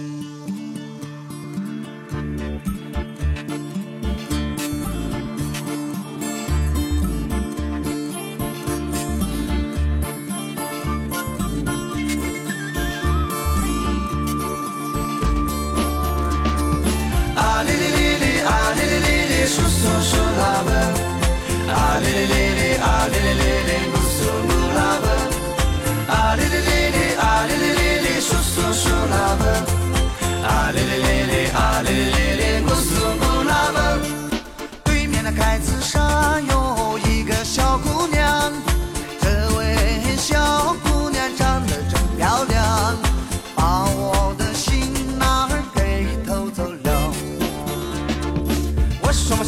啊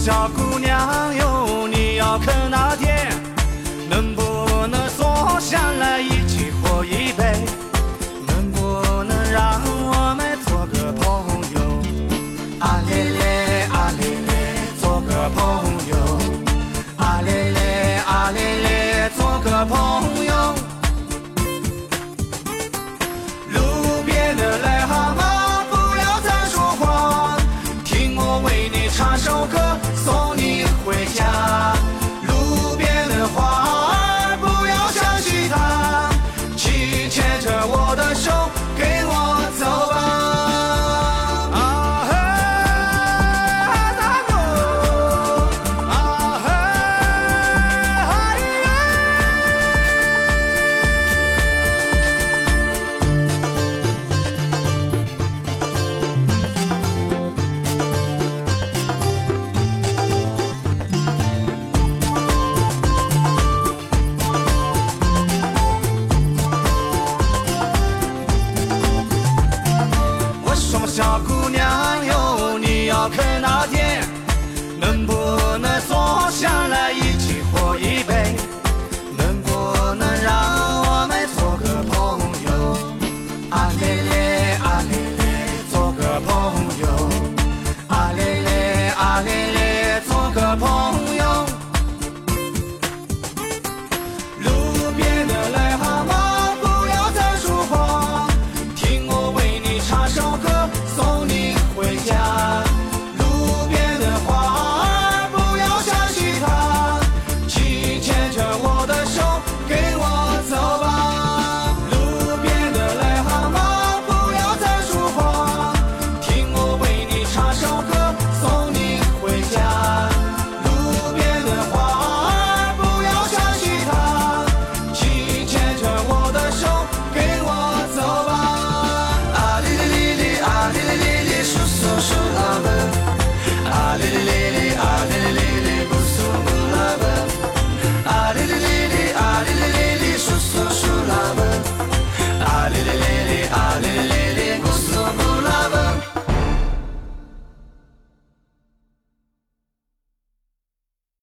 小姑娘哟，你要去哪天？能不能坐下来一起喝一杯？能不能让我们做个朋友？啊咧咧，啊咧咧，做个朋友。啊咧咧，啊咧咧，做个朋友。路边的癞蛤蟆不要再说话，听我为你唱首歌。